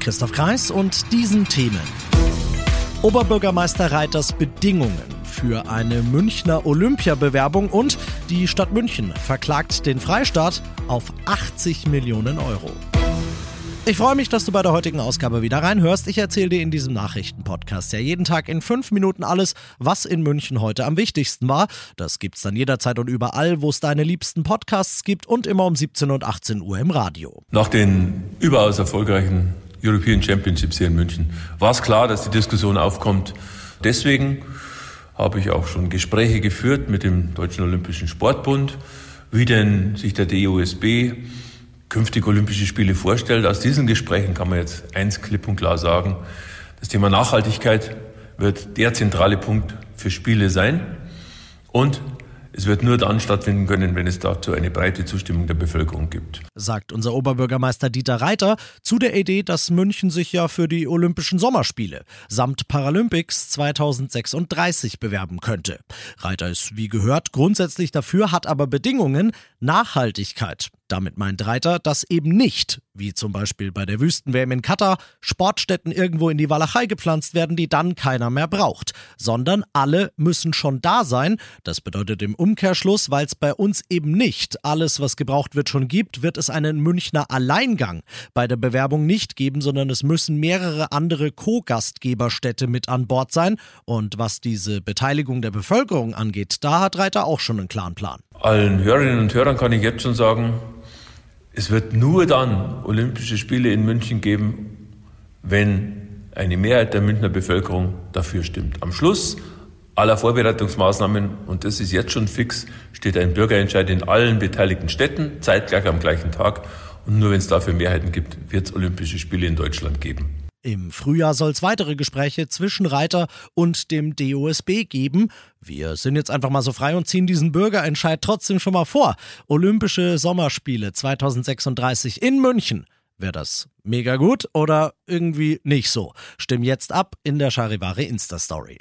Christoph Kreis und diesen Themen. Oberbürgermeister Reiters Bedingungen für eine Münchner Olympiabewerbung und die Stadt München verklagt den Freistaat auf 80 Millionen Euro. Ich freue mich, dass du bei der heutigen Ausgabe wieder reinhörst. Ich erzähle dir in diesem Nachrichtenpodcast ja jeden Tag in fünf Minuten alles, was in München heute am wichtigsten war. Das gibt's dann jederzeit und überall, wo es deine liebsten Podcasts gibt und immer um 17 und 18 Uhr im Radio. Nach den überaus erfolgreichen European Championships hier in München war es klar, dass die Diskussion aufkommt. Deswegen habe ich auch schon Gespräche geführt mit dem Deutschen Olympischen Sportbund, wie denn sich der DOSB künftig Olympische Spiele vorstellt. Aus diesen Gesprächen kann man jetzt eins klipp und klar sagen. Das Thema Nachhaltigkeit wird der zentrale Punkt für Spiele sein. Und es wird nur dann stattfinden können, wenn es dazu eine breite Zustimmung der Bevölkerung gibt. Sagt unser Oberbürgermeister Dieter Reiter zu der Idee, dass München sich ja für die Olympischen Sommerspiele samt Paralympics 2036 bewerben könnte. Reiter ist wie gehört grundsätzlich dafür, hat aber Bedingungen Nachhaltigkeit. Damit meint Reiter, dass eben nicht, wie zum Beispiel bei der Wüsten-WM in Katar, Sportstätten irgendwo in die Walachei gepflanzt werden, die dann keiner mehr braucht, sondern alle müssen schon da sein. Das bedeutet im Umkehrschluss, weil es bei uns eben nicht alles, was gebraucht wird, schon gibt, wird es einen Münchner Alleingang bei der Bewerbung nicht geben, sondern es müssen mehrere andere Co-Gastgeberstädte mit an Bord sein. Und was diese Beteiligung der Bevölkerung angeht, da hat Reiter auch schon einen klaren Plan. Allen Hörerinnen und Hörern kann ich jetzt schon sagen, es wird nur dann Olympische Spiele in München geben, wenn eine Mehrheit der Münchner Bevölkerung dafür stimmt. Am Schluss aller Vorbereitungsmaßnahmen, und das ist jetzt schon fix, steht ein Bürgerentscheid in allen beteiligten Städten, zeitgleich am gleichen Tag. Und nur wenn es dafür Mehrheiten gibt, wird es Olympische Spiele in Deutschland geben. Im Frühjahr soll es weitere Gespräche zwischen Reiter und dem DOSB geben. Wir sind jetzt einfach mal so frei und ziehen diesen Bürgerentscheid trotzdem schon mal vor. Olympische Sommerspiele 2036 in München. Wäre das mega gut oder irgendwie nicht so? Stimm jetzt ab in der Charivari Insta-Story.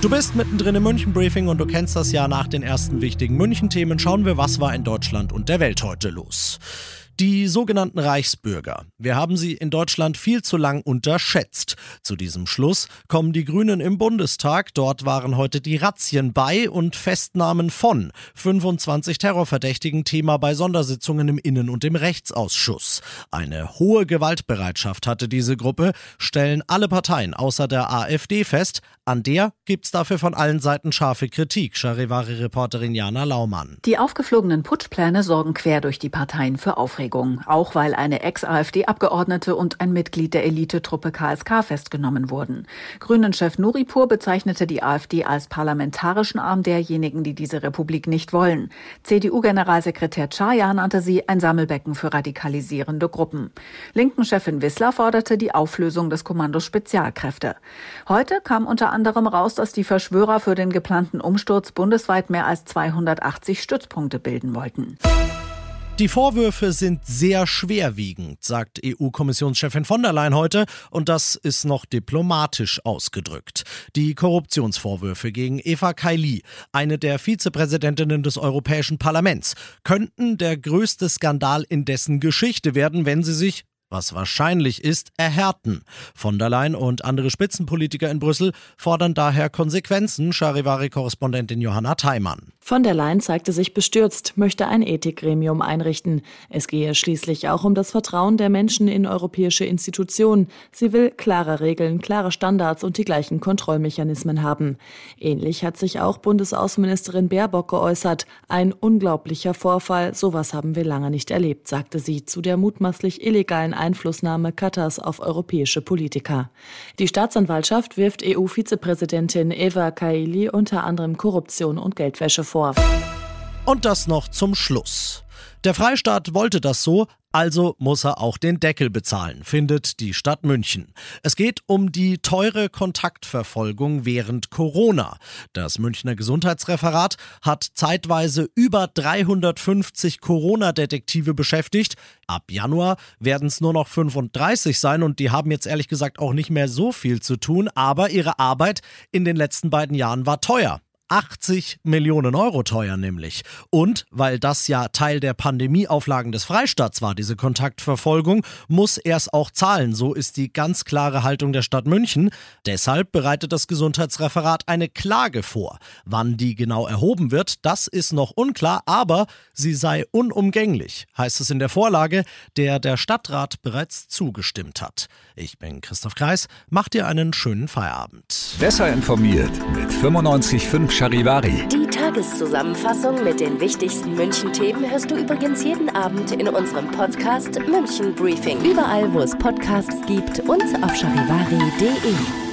Du bist mittendrin im München-Briefing und du kennst das ja nach den ersten wichtigen München-Themen. Schauen wir, was war in Deutschland und der Welt heute los. Die sogenannten Reichsbürger. Wir haben sie in Deutschland viel zu lang unterschätzt. Zu diesem Schluss kommen die Grünen im Bundestag. Dort waren heute die Razzien bei und Festnahmen von 25 Terrorverdächtigen Thema bei Sondersitzungen im Innen- und im Rechtsausschuss. Eine hohe Gewaltbereitschaft hatte diese Gruppe, stellen alle Parteien außer der AfD fest. An der gibt's dafür von allen Seiten scharfe Kritik. Charivari-Reporterin Jana Laumann. Die aufgeflogenen Putschpläne sorgen quer durch die Parteien für Aufregung. Auch weil eine Ex-AfD-Abgeordnete und ein Mitglied der Elitetruppe KSK festgenommen wurden. Grünen-Chef Nuripur bezeichnete die AfD als parlamentarischen Arm derjenigen, die diese Republik nicht wollen. CDU-Generalsekretär Czaja nannte sie ein Sammelbecken für radikalisierende Gruppen. Linken-Chefin Wissler forderte die Auflösung des Kommandos Spezialkräfte. Heute kam unter anderem raus, dass die Verschwörer für den geplanten Umsturz bundesweit mehr als 280 Stützpunkte bilden wollten. Die Vorwürfe sind sehr schwerwiegend, sagt EU-Kommissionschefin von der Leyen heute, und das ist noch diplomatisch ausgedrückt. Die Korruptionsvorwürfe gegen Eva Kaili, eine der Vizepräsidentinnen des Europäischen Parlaments, könnten der größte Skandal in dessen Geschichte werden, wenn sie sich was wahrscheinlich ist, erhärten. Von der Leyen und andere Spitzenpolitiker in Brüssel fordern daher Konsequenzen, Charivari-Korrespondentin Johanna Theimann. Von der Leyen zeigte sich bestürzt, möchte ein Ethikgremium einrichten. Es gehe schließlich auch um das Vertrauen der Menschen in europäische Institutionen. Sie will klare Regeln, klare Standards und die gleichen Kontrollmechanismen haben. Ähnlich hat sich auch Bundesaußenministerin Baerbock geäußert. Ein unglaublicher Vorfall, sowas haben wir lange nicht erlebt, sagte sie zu der mutmaßlich illegalen Einflussnahme Katars auf europäische Politiker. Die Staatsanwaltschaft wirft EU-Vizepräsidentin Eva Kaili unter anderem Korruption und Geldwäsche vor. Und das noch zum Schluss. Der Freistaat wollte das so, also muss er auch den Deckel bezahlen, findet die Stadt München. Es geht um die teure Kontaktverfolgung während Corona. Das Münchner Gesundheitsreferat hat zeitweise über 350 Corona-Detektive beschäftigt. Ab Januar werden es nur noch 35 sein und die haben jetzt ehrlich gesagt auch nicht mehr so viel zu tun, aber ihre Arbeit in den letzten beiden Jahren war teuer. 80 Millionen Euro teuer nämlich. Und weil das ja Teil der Pandemieauflagen des Freistaats war, diese Kontaktverfolgung, muss er es auch zahlen. So ist die ganz klare Haltung der Stadt München. Deshalb bereitet das Gesundheitsreferat eine Klage vor. Wann die genau erhoben wird, das ist noch unklar, aber sie sei unumgänglich, heißt es in der Vorlage, der der Stadtrat bereits zugestimmt hat. Ich bin Christoph Kreis, macht dir einen schönen Feierabend. Besser informiert mit 95.5 Charivari. Die Tageszusammenfassung mit den wichtigsten München-Themen hörst du übrigens jeden Abend in unserem Podcast München Briefing. Überall, wo es Podcasts gibt und auf charivari.de.